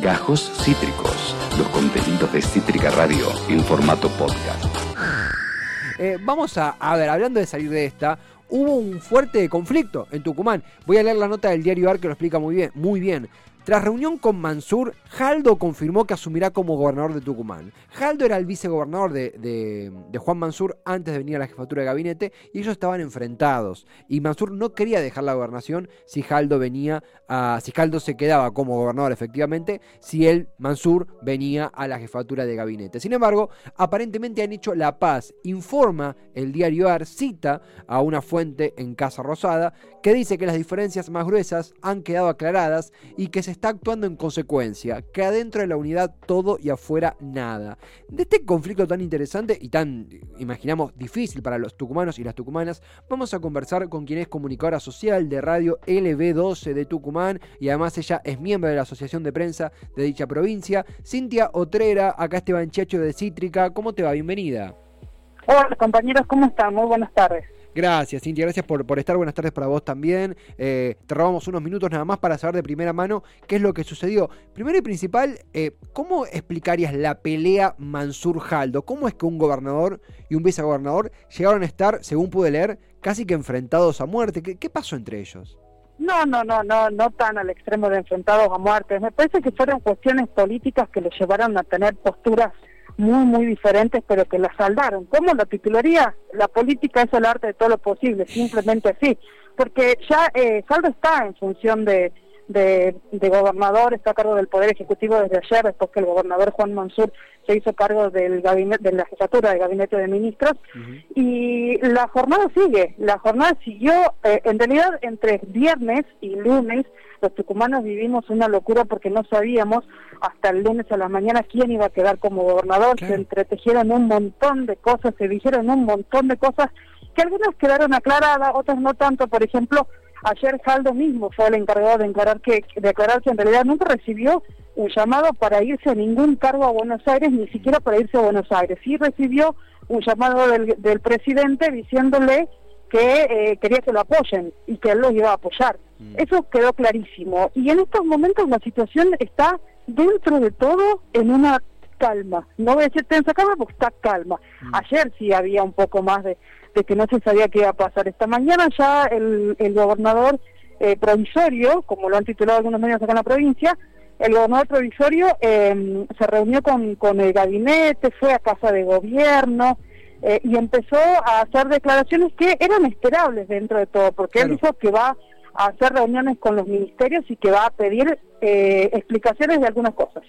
Gajos Cítricos, los contenidos de Cítrica Radio en formato podcast. Eh, vamos a, a ver, hablando de salir de esta, hubo un fuerte conflicto en Tucumán. Voy a leer la nota del diario AR que lo explica muy bien. Muy bien. Tras reunión con Mansur, Jaldo confirmó que asumirá como gobernador de Tucumán. Jaldo era el vicegobernador de, Juan Mansur antes de venir a la jefatura de gabinete y ellos estaban enfrentados. Y Mansur no quería dejar la gobernación si Jaldo venía si Jaldo se quedaba como gobernador efectivamente, si él, Mansur, venía a la jefatura de gabinete. Sin embargo, aparentemente han hecho la paz. Informa el diario AR, cita a una fuente en Casa Rosada, que dice que las diferencias más gruesas han quedado aclaradas y que se está actuando en consecuencia, que adentro de la unidad todo y afuera nada. De este conflicto tan interesante y tan, imaginamos, difícil para los tucumanos y las tucumanas, vamos a conversar con quien es comunicadora social de radio LB12 de Tucumán y además ella es miembro de la Asociación de Prensa de dicha provincia, Cintia Otrera, acá Esteban Chacho de Cítrica, ¿cómo te va? Bienvenida. Hola compañeros, ¿cómo están? Muy buenas tardes. Gracias, Cintia, gracias por, por estar. Buenas tardes para vos también. Eh, te unos minutos nada más para saber de primera mano qué es lo que sucedió. Primero y principal, eh, ¿cómo explicarías la pelea Mansur-Jaldo? ¿Cómo es que un gobernador y un vicegobernador llegaron a estar, según pude leer, casi que enfrentados a muerte? ¿Qué, qué pasó entre ellos? No, no, no, no, no tan al extremo de enfrentados a muerte. Me parece que fueron cuestiones políticas que los llevaron a tener posturas muy, muy diferentes, pero que la saldaron. ¿Cómo la titularía? La política es el arte de todo lo posible, simplemente así. Porque ya eh, Saldo está en función de, de, gobernador, está a cargo del Poder Ejecutivo desde ayer, después que el gobernador Juan Mansur se hizo cargo del gabinete, de la jefatura del Gabinete de Ministros. Y la jornada sigue, la jornada siguió, eh, en realidad entre viernes y lunes, los tucumanos vivimos una locura porque no sabíamos hasta el lunes a la mañana quién iba a quedar como gobernador, se entretejieron un montón de cosas, se dijeron un montón de cosas que algunas quedaron aclaradas, otras no tanto, por ejemplo, ayer Jaldo mismo fue el encargado de declarar que, declarar que en realidad nunca recibió un llamado para irse a ningún cargo a Buenos Aires, ni siquiera para irse a Buenos Aires. Sí recibió un llamado del, del presidente diciéndole que eh, quería que lo apoyen y que él los iba a apoyar. Mm. Eso quedó clarísimo. Y en estos momentos la situación está dentro de todo en una calma. No voy a decir tensa calma porque está calma. Mm. Ayer sí había un poco más de, que no se sabía qué iba a pasar. Esta mañana ya el, el gobernador eh, provisorio, como lo han titulado algunos medios acá en la provincia, el gobernador provisorio eh, se reunió con, con el gabinete, fue a casa de gobierno, eh, y empezó a hacer declaraciones que eran esperables dentro de todo, porque él dijo que va a hacer reuniones con los ministerios y que va a pedir eh, explicaciones de algunas cosas.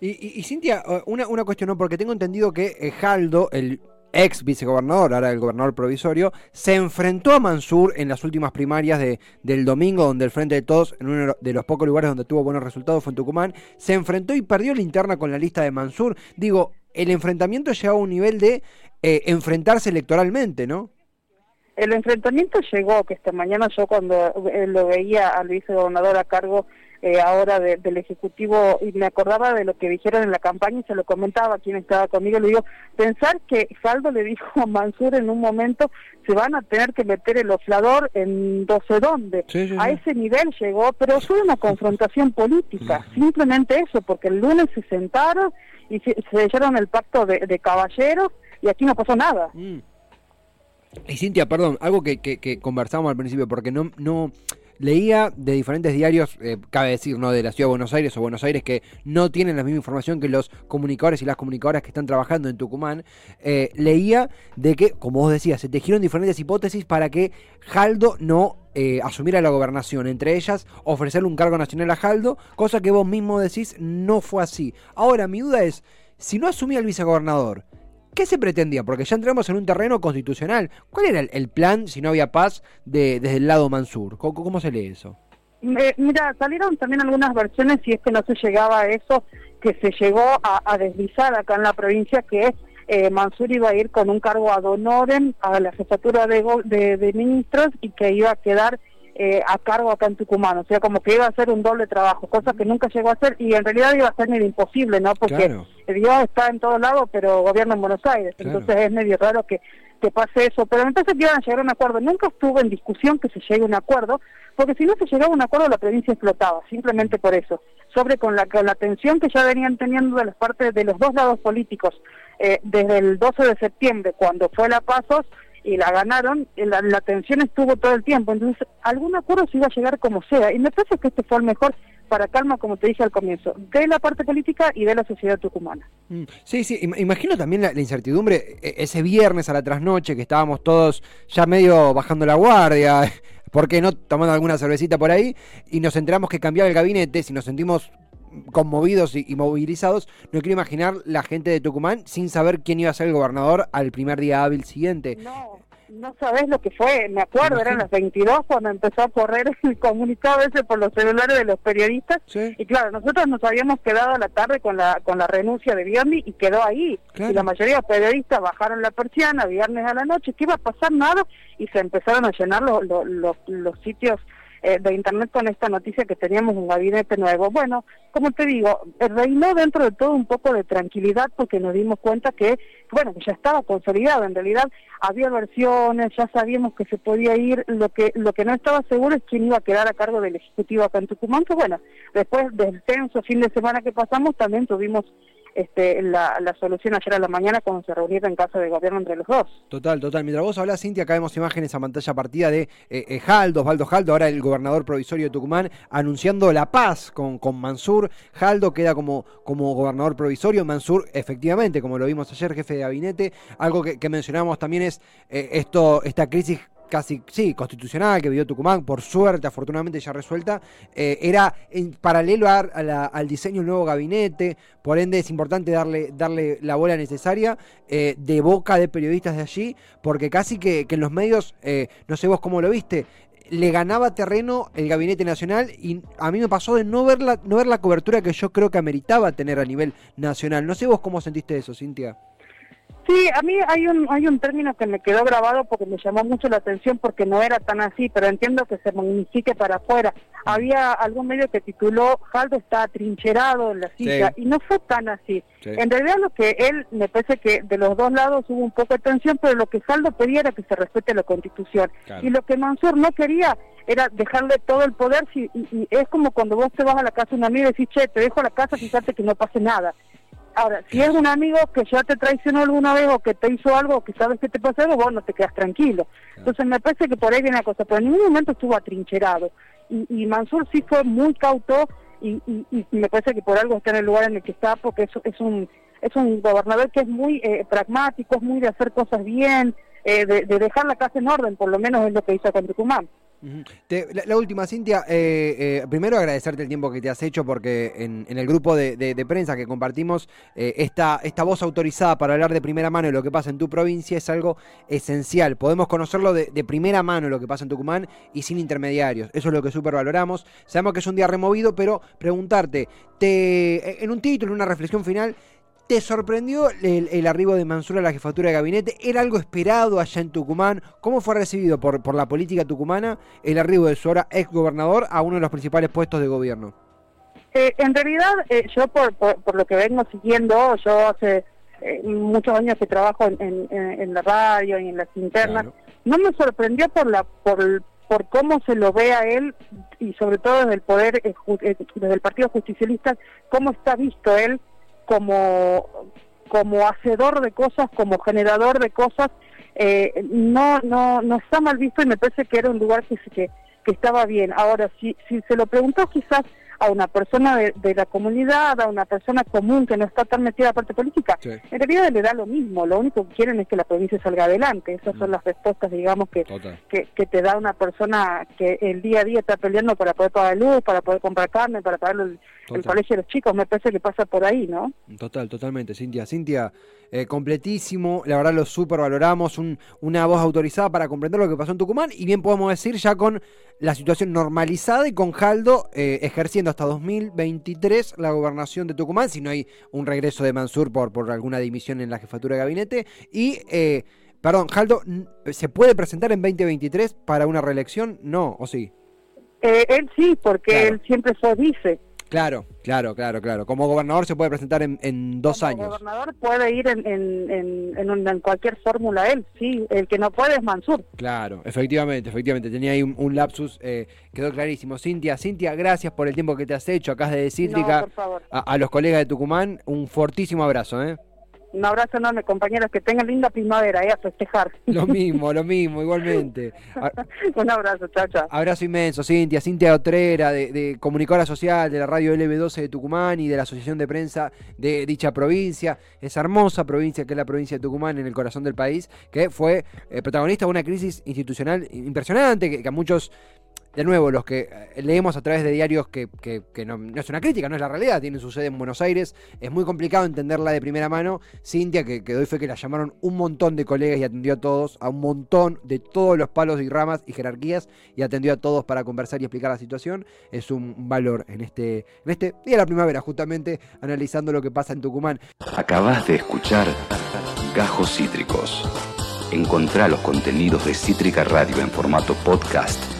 y, Cintia, una, una cuestión, porque tengo entendido que eh, Jaldo, el ex vicegobernador, ahora el gobernador provisorio, se enfrentó a Mansur en las últimas primarias de, del domingo, donde el Frente de Todos, en uno de los pocos lugares donde tuvo buenos resultados, fue en Tucumán, se enfrentó y perdió la interna con la lista de Mansur. Digo, el enfrentamiento llegó a un nivel de eh, enfrentarse electoralmente, ¿no? El enfrentamiento llegó, que esta mañana yo cuando eh, lo veía al vicegobernador a cargo eh, ahora del Ejecutivo y me acordaba de lo que dijeron en la campaña y se lo comentaba a quien estaba conmigo, le digo, pensar que Saldo le dijo a Mansur en un momento, se van a tener que meter el oflador en no sé dónde. A ese nivel llegó, pero fue una confrontación política, simplemente eso, porque el lunes se sentaron y se, se el pacto de, caballeros y aquí no pasó nada. Mm. Y Cintia, perdón, algo que, que, que conversamos al principio, porque no, no leía de diferentes diarios, eh, cabe decir, ¿no? De la ciudad de Buenos Aires o Buenos Aires, que no tienen la misma información que los comunicadores y las comunicadoras que están trabajando en Tucumán. Eh, leía de que, como vos decías, se tejieron diferentes hipótesis para que Jaldo no eh, asumiera la gobernación, entre ellas ofrecerle un cargo nacional a Jaldo, cosa que vos mismo decís no fue así. Ahora, mi duda es, si no asumía el vicegobernador, ¿Qué se pretendía? Porque ya entramos en un terreno constitucional. ¿Cuál era el, plan, si no había paz, de, desde el lado Mansur? ¿Cómo, se lee eso? mira, salieron también algunas versiones, si es que no se llegaba a eso, que se llegó a, deslizar acá en la provincia, que eh, Mansur iba a ir con un cargo ad honorem a la jefatura de, ministros y que iba a quedar eh, a cargo acá en Tucumán, o sea, como que iba a ser un doble trabajo, cosa que nunca llegó a ser y en realidad iba a ser medio imposible, ¿no? Porque Dios está en todos lados, pero gobierna en Buenos Aires, entonces es medio raro que, que pase eso, pero entonces que iban a llegar a un acuerdo. Nunca estuvo en discusión que se llegue a un acuerdo, porque si no se llegaba a un acuerdo la provincia explotaba, simplemente por eso, sobre con la, con la tensión que ya venían teniendo de las partes de los dos lados políticos, eh, desde el 12 de septiembre, cuando fue la Pasos, y la ganaron, la, la, tensión estuvo todo el tiempo, entonces algún acuerdo se iba a llegar como sea, y me parece que este fue el mejor para calma, como te dije al comienzo, de la parte política y de la sociedad tucumana. Mm, sí, sí, imagino también la, incertidumbre e, ese viernes a la trasnoche que estábamos todos ya medio bajando la guardia, ¿por qué no tomando alguna cervecita por ahí? Y nos enteramos que cambiaba el gabinete, si nos sentimos conmovidos y, movilizados, no quiero imaginar la gente de Tucumán sin saber quién iba a ser el gobernador al primer día hábil siguiente. No, no sabes lo que fue, me acuerdo, eran las 22 cuando empezó a correr el comunicado ese por los celulares de los periodistas. Y claro, nosotros nos habíamos quedado a la tarde con la con la renuncia de Biondi y quedó ahí. Y la mayoría de periodistas bajaron la persiana viernes a la noche, que iba a pasar nada, y se empezaron a llenar los, los, los sitios eh, de Internet con esta noticia que teníamos un gabinete nuevo. Bueno, como te digo, reinó dentro de todo un poco de tranquilidad porque nos dimos cuenta que, bueno, ya estaba consolidado. En realidad había versiones, ya sabíamos que se podía ir. Lo que lo que no estaba seguro es quién iba a quedar a cargo del Ejecutivo acá en Tucumán. Que bueno, después del tenso fin de semana que pasamos, también tuvimos este, la, solución ayer a la mañana cuando se reunieron en casa de gobierno entre los dos. Total, total. Mientras vos hablas, Cintia, acá vemos imágenes a pantalla partida de eh, eh, Jaldo, Osvaldo Jaldo, ahora el gobernador provisorio de Tucumán, anunciando la paz con, con Mansur. Jaldo queda como, como gobernador provisorio, Mansur, efectivamente, como lo vimos ayer, jefe de gabinete. Algo que, mencionamos también es eh, esto, esta crisis casi, sí, constitucional que vivió Tucumán, por suerte, afortunadamente ya resuelta, eh, era en paralelo al diseño del nuevo gabinete, por ende es importante darle, darle la bola necesaria eh, de boca de periodistas de allí, porque casi que, en los medios, eh, no sé vos cómo lo viste, le ganaba terreno el gabinete nacional y a mí me pasó de no ver la, no ver la cobertura que yo creo que ameritaba tener a nivel nacional. No sé vos cómo sentiste eso, Cintia. Sí, a mí hay un hay un término que me quedó grabado porque me llamó mucho la atención porque no era tan así, pero entiendo que se magnifique para afuera. Había algún medio que tituló Jaldo está atrincherado en la silla y no fue tan así. En realidad lo que él, me parece que de los dos lados hubo un poco de tensión, pero lo que Jaldo pedía era que se respete la constitución. Y lo que Mansur no quería era dejarle todo el poder y, es como cuando vos te vas a la casa de un amigo y decís, che, te dejo la casa, fíjate que no pase nada. Ahora, si es un amigo que ya te traicionó alguna vez o que te hizo algo que sabes que te pasó algo, vos no te quedas tranquilo. Entonces me parece que por ahí viene la cosa, pero en ningún momento estuvo atrincherado. Y, y Mansur sí fue muy cauto y, y, me parece que por algo está en el lugar en el que está, porque es, es un es un gobernador que es muy eh, pragmático, es muy de hacer cosas bien, eh, de, de, dejar la casa en orden, por lo menos es lo que hizo con Tucumán la, última, Cintia, eh, eh, primero agradecerte el tiempo que te has hecho porque en, el grupo de, prensa que compartimos, eh, esta, voz autorizada para hablar de primera mano de lo que pasa en tu provincia es algo esencial. Podemos conocerlo de, primera mano lo que pasa en Tucumán y sin intermediarios. Eso es lo que súper valoramos. Sabemos que es un día removido, pero preguntarte, te, en un título, en una reflexión final, ¿Te sorprendió el, arribo de Mansur a la jefatura de gabinete? ¿Era algo esperado allá en Tucumán? ¿Cómo fue recibido por, por la política tucumana el arribo de su ahora ex gobernador a uno de los principales puestos de gobierno? Eh, en realidad, eh, yo por, por, lo que vengo siguiendo, yo hace eh, muchos años que trabajo en, en, la radio y en las internas, no me sorprendió por la por, por cómo se lo ve a él y sobre todo desde el poder, desde el Partido Justicialista, cómo está visto él como, como hacedor de cosas, como generador de cosas, eh, no, no, no está mal visto y me parece que era un lugar que, que, que estaba bien. Ahora, si, si se lo preguntó quizás a una persona de, la comunidad, a una persona común que no está tan metida en la parte política, en realidad le da lo mismo, lo único que quieren es que la provincia salga adelante, esas son mm. las respuestas, digamos, que, que, te da una persona que el día a día está peleando para poder pagar luz, para poder comprar carne, para pagar el, colegio de los chicos, me parece que pasa por ahí, ¿no? Total, totalmente, Cintia. Cintia, eh, completísimo, la verdad lo super valoramos, un, una voz autorizada para comprender lo que pasó en Tucumán. Y bien podemos decir ya con la situación normalizada y con Jaldo eh, ejerciendo hasta 2023 la gobernación de Tucumán, si no hay un regreso de Mansur por, por alguna dimisión en la jefatura de gabinete. Y, eh, perdón, Jaldo, ¿se puede presentar en 2023 para una reelección? No, ¿o sí? Eh, él sí, porque él siempre se dice. Claro, claro, claro, claro. Como gobernador se puede presentar en, en dos Como años. gobernador puede ir en, en, en, cualquier fórmula él, sí. El que no puede es Mansur. Claro, efectivamente, efectivamente. Tenía ahí un, un lapsus, eh, quedó clarísimo. Cintia, Cintia, gracias por el tiempo que te has hecho acá desde No, Cítrica. por favor. a, a los colegas de Tucumán, un fortísimo abrazo, ¿eh? Un abrazo enorme, compañeros. Que tengan linda primavera, eh, a festejar. Lo mismo, lo mismo, igualmente. Un abrazo, chao, chao. abrazo inmenso, Cintia, Cintia Otrera, de, de comunicadora social de la radio LB12 de Tucumán y de la Asociación de Prensa de dicha provincia, esa hermosa provincia que es la provincia de Tucumán en el corazón del país, que fue eh, protagonista de una crisis institucional impresionante, que, que a muchos, de nuevo, los que eh, leemos a través de diarios que, no es una crítica, no es la realidad, tienen su sede en Buenos Aires, es muy complicado entenderla de primera mano. Cintia, que, que doy fe que la llamaron un montón de colegas y atendió a todos, a un montón de todos los palos y ramas y jerarquías, y atendió a todos para conversar y explicar la situación, es un valor en este, en este día de la primavera, justamente analizando lo que pasa en Tucumán. Acabas de escuchar Gajos Cítricos. Encontrá los contenidos de Cítrica Radio en formato podcast